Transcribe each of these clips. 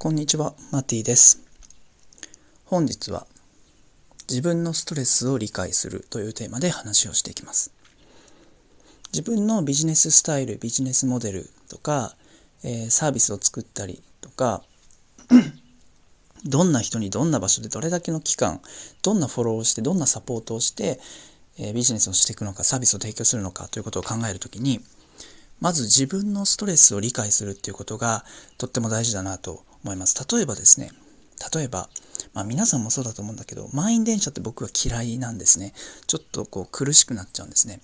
こんにちは、マティです。本日は自分のストレスを理解するというテーマで話をしていきます。自分のビジネススタイル、ビジネスモデルとか、えーサービスを作ったりとか、どんな人にどんな場所でどれだけの期間、どんなフォローをして、どんなサポートをして、えービジネスをしていくのか、サービスを提供するのかということを考えるときに、まず自分のストレスを理解するっていうことがとっても大事だなと思います。例えばですね、例えば、まあ皆さんもそうだと思うんだけど、満員電車って僕は嫌いなんですね。ちょっとこう苦しくなっちゃうんですね。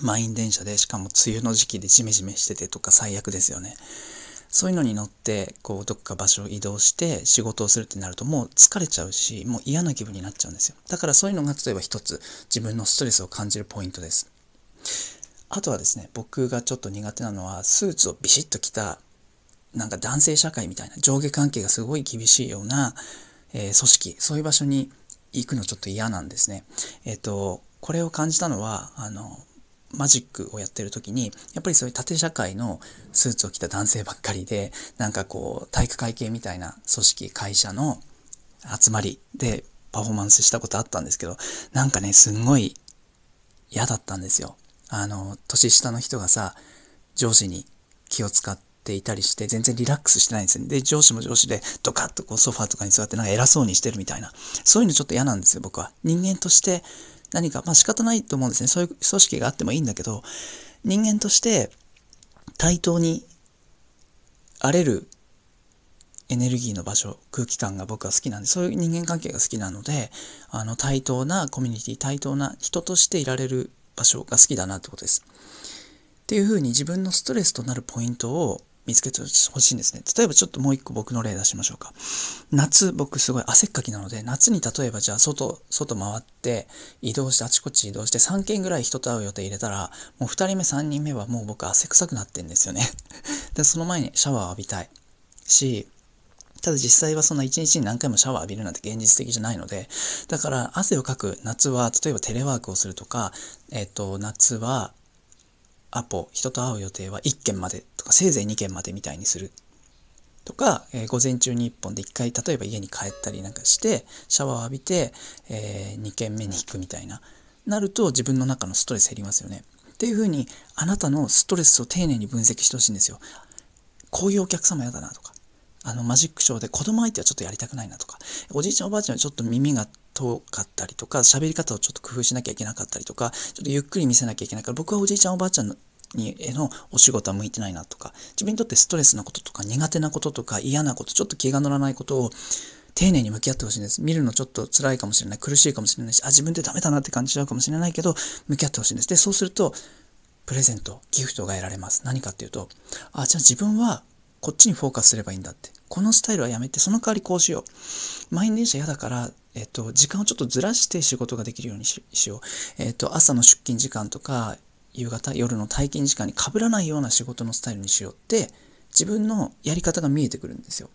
満員電車で、しかも梅雨の時期でジメジメしててとか最悪ですよね。そういうのに乗って、こう、どこか場所を移動して仕事をするってなるともう疲れちゃうし、もう嫌な気分になっちゃうんですよ。だからそういうのが例えば一つ自分のストレスを感じるポイントです。あとはですね、僕がちょっと苦手なのは、スーツをビシッと着た、なんか男性社会みたいな、上下関係がすごい厳しいような、えー組織、そういう場所に行くのちょっと嫌なんですね。えっ、と、これを感じたのは、あの、マジックをやってる時に、やっぱりそういう縦社会のスーツを着た男性ばっかりで、なんかこう、体育会系みたいな組織、会社の集まりでパフォーマンスしたことあったんですけど、なんかね、すんごい嫌だったんですよ。あの、年下の人がさ、上司に気を使ってていたりして、全然リラックスしてないんですよ。で、上司も上司で、ドカッとこうソファーとかに座ってなんか偉そうにしてるみたいな。そういうのちょっと嫌なんですよ、僕は。人間として何か、まあ仕方ないと思うんですね。そういう組織があってもいいんだけど、人間として対等に荒れるエネルギーの場所、空気感が僕は好きなんで、そういう人間関係が好きなので、あの、対等なコミュニティ、対等な人としていられる場所が好きだなってことです。っていうふうに自分のストレスとなるポイントを見つけてほしいんですね。例えばちょっともう一個僕の例出しましょうか。夏、僕すごい汗っかきなので、夏に例えばじゃあ外、外回って移動してあちこち移動して3件ぐらい人と会う予定入れたら、もう2人目3人目はもう僕汗臭くなってんですよね。で、その前にシャワー浴びたいし、ただ実際はそんな一日に何回もシャワー浴びるなんて現実的じゃないので、だから汗をかく夏は、例えばテレワークをするとか、えっ、と、夏はアポ、人と会う予定は1件までとか、せいぜい2件までみたいにする。とか、えー午前中に1本で1回、例えば家に帰ったりなんかして、シャワーを浴びて、え2件目に行くみたいな。なると自分の中のストレス減りますよね。っていうふうに、あなたのストレスを丁寧に分析してほしいんですよ。こういうお客様嫌だなとか、あのマジックショーで子供相手はちょっとやりたくないなとか、おじいちゃんおばあちゃんはちょっと耳が遠かったりとか、喋り方をちょっと工夫しなきゃいけなかったりとか、ちょっとゆっくり見せなきゃいけないから、僕はおじいちゃんおばあちゃんにへのお仕事は向いてないなとか、自分にとってストレスなこととか苦手なこととか嫌なこと、ちょっと気が乗らないことを丁寧に向き合ってほしいんです。見るのちょっと辛いかもしれない、苦しいかもしれないし、あ、自分でダメだなって感じちゃうかもしれないけど、向き合ってほしいんです。で、そうすると、プレゼント、ギフトが得られます。何かっていうと、あ、じゃあ自分はこっちにフォーカスすればいいんだって。このスタイルはやめて、その代わりこうしよう。満員電車嫌だから、えっと、時間をちょっとずらして仕事ができるようにしよう。えっと、朝の出勤時間とか、夕方、夜の退勤時間に被らないような仕事のスタイルにしようって、自分のやり方が見えてくるんですよ。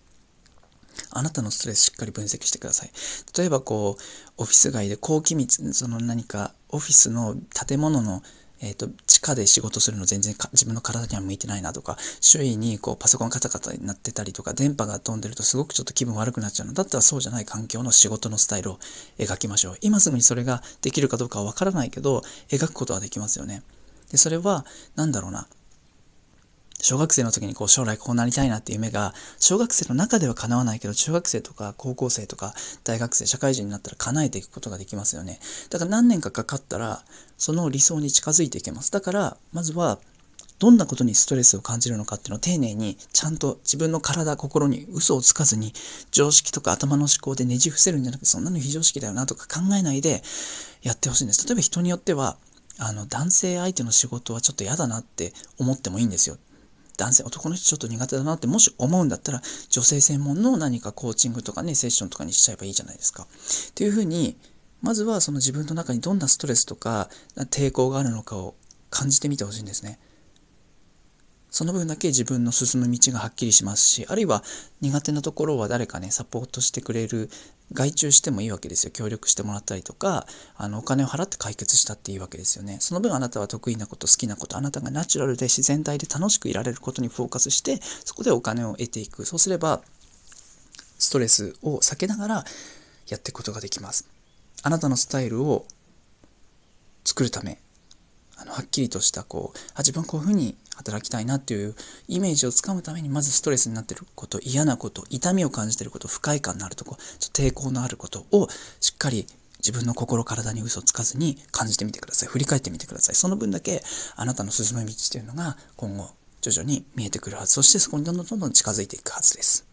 あなたのストレスしっかり分析してください。例えばこう、オフィス街で高機密、その何かオフィスの建物のえっ、と、地下で仕事するの全然自分の体には向いてないなとか、周囲にこうパソコンカタカタになってたりとか、電波が飛んでるとすごくちょっと気分悪くなっちゃうの。だったらそうじゃない環境の仕事のスタイルを描きましょう。今すぐにそれができるかどうかはわからないけど、描くことはできますよね。で、それは、何だろうな。小学生の時にこう将来こうなりたいなっていう夢が小学生の中では叶わないけど中学生とか高校生とか大学生社会人になったら叶えていくことができますよね。だから何年かかかったらその理想に近づいていけます。だからまずはどんなことにストレスを感じるのかっていうのを丁寧にちゃんと自分の体心に嘘をつかずに常識とか頭の思考でねじ伏せるんじゃなくてそんなの非常識だよなとか考えないでやってほしいんです。例えば人によってはあの男性相手の仕事はちょっと嫌だなって思ってもいいんですよ。男性、男の人ちょっと苦手だなってもし思うんだったら、女性専門の何かコーチングとかね、セッションとかにしちゃえばいいじゃないですか。っていうふうに、まずはその自分の中にどんなストレスとか抵抗があるのかを感じてみてほしいんですね。その分だけ自分の進む道がはっきりしますし、あるいは苦手なところは誰かね、サポートしてくれる、外注してもいいわけですよ。協力してもらったりとか、あの、お金を払って解決したっていいわけですよね。その分あなたは得意なこと、好きなこと、あなたがナチュラルで自然体で楽しくいられることにフォーカスして、そこでお金を得ていく。そうすれば、ストレスを避けながらやっていくことができますあなたのスタイルを作るためあのはっきりとしたこうあ自分こういうふうに働きたいなっていうイメージをつかむためにまずストレスになってること嫌なこと痛みを感じてること不快感のあるとこちょっと抵抗のあることをしっかり自分の心体に嘘をつかずに感じてみてください。振り返ってみてください。その分だけあなたの進む道っていうのが今後徐々に見えてくるはず。そしてそこにどんどんどんどん近づいていくはずです。